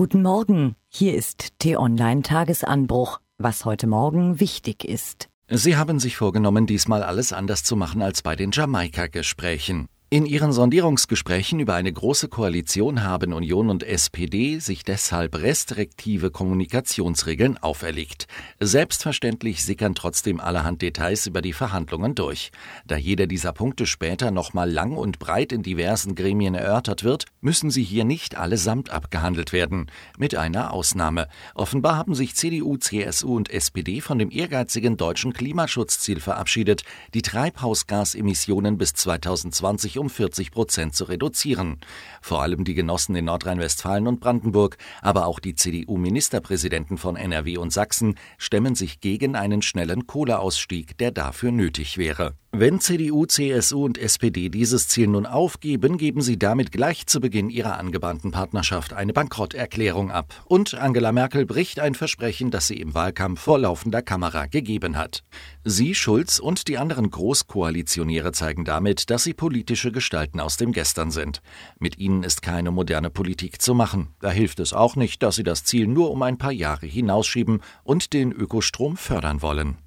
Guten Morgen, hier ist T-Online Tagesanbruch, was heute Morgen wichtig ist. Sie haben sich vorgenommen, diesmal alles anders zu machen als bei den Jamaika-Gesprächen. In ihren Sondierungsgesprächen über eine große Koalition haben Union und SPD sich deshalb restriktive Kommunikationsregeln auferlegt. Selbstverständlich sickern trotzdem allerhand Details über die Verhandlungen durch. Da jeder dieser Punkte später nochmal lang und breit in diversen Gremien erörtert wird, müssen sie hier nicht allesamt abgehandelt werden. Mit einer Ausnahme. Offenbar haben sich CDU, CSU und SPD von dem ehrgeizigen deutschen Klimaschutzziel verabschiedet, die Treibhausgasemissionen bis 2020 um 40 Prozent zu reduzieren. Vor allem die Genossen in Nordrhein-Westfalen und Brandenburg, aber auch die CDU-Ministerpräsidenten von NRW und Sachsen stemmen sich gegen einen schnellen Kohleausstieg, der dafür nötig wäre. Wenn CDU, CSU und SPD dieses Ziel nun aufgeben, geben sie damit gleich zu Beginn ihrer angebahnten Partnerschaft eine Bankrotterklärung ab. Und Angela Merkel bricht ein Versprechen, das sie im Wahlkampf vor laufender Kamera gegeben hat. Sie, Schulz und die anderen Großkoalitionäre zeigen damit, dass sie politische Gestalten aus dem Gestern sind. Mit ihnen ist keine moderne Politik zu machen. Da hilft es auch nicht, dass sie das Ziel nur um ein paar Jahre hinausschieben und den Ökostrom fördern wollen.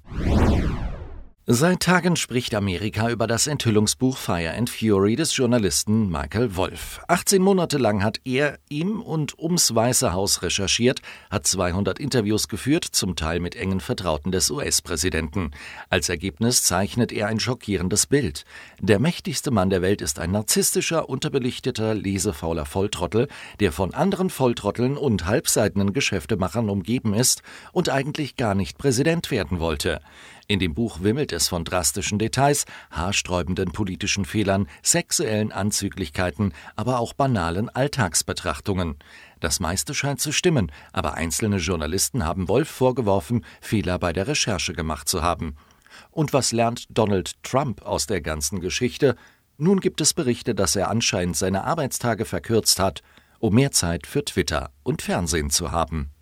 Seit Tagen spricht Amerika über das Enthüllungsbuch Fire and Fury des Journalisten Michael Wolff. 18 Monate lang hat er im und ums Weiße Haus recherchiert, hat 200 Interviews geführt, zum Teil mit engen Vertrauten des US-Präsidenten. Als Ergebnis zeichnet er ein schockierendes Bild. Der mächtigste Mann der Welt ist ein narzisstischer, unterbelichteter, lesefauler Volltrottel, der von anderen Volltrotteln und halbseitenen Geschäftemachern umgeben ist und eigentlich gar nicht Präsident werden wollte. In dem Buch wimmelt es von drastischen Details, haarsträubenden politischen Fehlern, sexuellen Anzüglichkeiten, aber auch banalen Alltagsbetrachtungen. Das meiste scheint zu stimmen, aber einzelne Journalisten haben Wolf vorgeworfen, Fehler bei der Recherche gemacht zu haben. Und was lernt Donald Trump aus der ganzen Geschichte? Nun gibt es Berichte, dass er anscheinend seine Arbeitstage verkürzt hat, um mehr Zeit für Twitter und Fernsehen zu haben.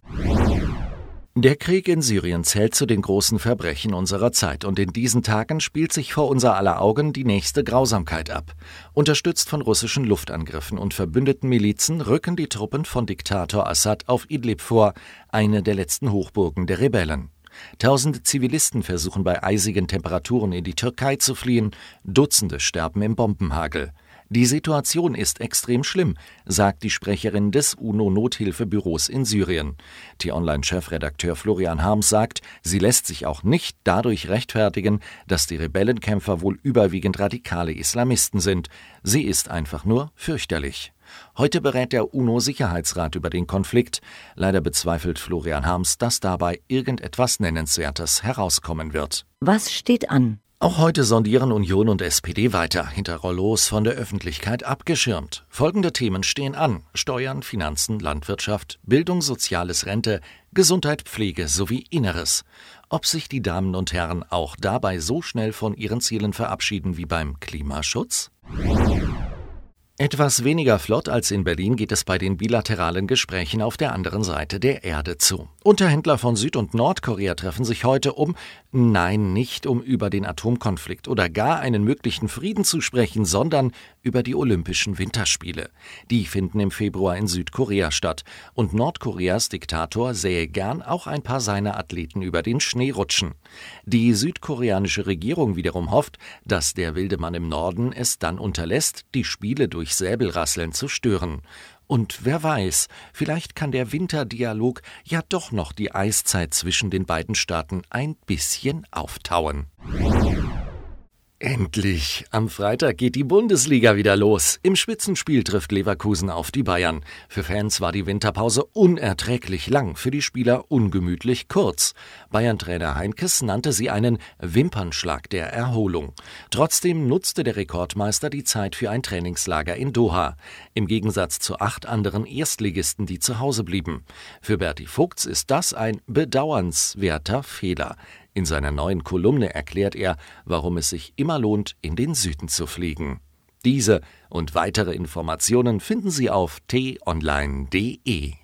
Der Krieg in Syrien zählt zu den großen Verbrechen unserer Zeit und in diesen Tagen spielt sich vor unser aller Augen die nächste Grausamkeit ab. Unterstützt von russischen Luftangriffen und verbündeten Milizen rücken die Truppen von Diktator Assad auf Idlib vor, eine der letzten Hochburgen der Rebellen. Tausende Zivilisten versuchen bei eisigen Temperaturen in die Türkei zu fliehen, Dutzende sterben im Bombenhagel. Die Situation ist extrem schlimm, sagt die Sprecherin des UNO-Nothilfebüros in Syrien. T-Online-Chefredakteur Florian Harms sagt, sie lässt sich auch nicht dadurch rechtfertigen, dass die Rebellenkämpfer wohl überwiegend radikale Islamisten sind. Sie ist einfach nur fürchterlich. Heute berät der UNO-Sicherheitsrat über den Konflikt. Leider bezweifelt Florian Harms, dass dabei irgendetwas Nennenswertes herauskommen wird. Was steht an? Auch heute sondieren Union und SPD weiter, hinter Rollos von der Öffentlichkeit abgeschirmt. Folgende Themen stehen an: Steuern, Finanzen, Landwirtschaft, Bildung, Soziales, Rente, Gesundheit, Pflege sowie Inneres. Ob sich die Damen und Herren auch dabei so schnell von ihren Zielen verabschieden wie beim Klimaschutz? Etwas weniger flott als in Berlin geht es bei den bilateralen Gesprächen auf der anderen Seite der Erde zu. Unterhändler von Süd- und Nordkorea treffen sich heute, um, nein, nicht um über den Atomkonflikt oder gar einen möglichen Frieden zu sprechen, sondern über die Olympischen Winterspiele. Die finden im Februar in Südkorea statt und Nordkoreas Diktator sähe gern auch ein paar seiner Athleten über den Schnee rutschen. Die südkoreanische Regierung wiederum hofft, dass der wilde Mann im Norden es dann unterlässt, die Spiele durch Säbelrasseln zu stören. Und wer weiß, vielleicht kann der Winterdialog ja doch noch die Eiszeit zwischen den beiden Staaten ein bisschen auftauen. Endlich! Am Freitag geht die Bundesliga wieder los. Im Spitzenspiel trifft Leverkusen auf die Bayern. Für Fans war die Winterpause unerträglich lang, für die Spieler ungemütlich kurz. Bayern-Trainer Heinkes nannte sie einen Wimpernschlag der Erholung. Trotzdem nutzte der Rekordmeister die Zeit für ein Trainingslager in Doha. Im Gegensatz zu acht anderen Erstligisten, die zu Hause blieben. Für Berti Vogts ist das ein bedauernswerter Fehler. In seiner neuen Kolumne erklärt er, warum es sich immer lohnt, in den Süden zu fliegen. Diese und weitere Informationen finden Sie auf t-online.de.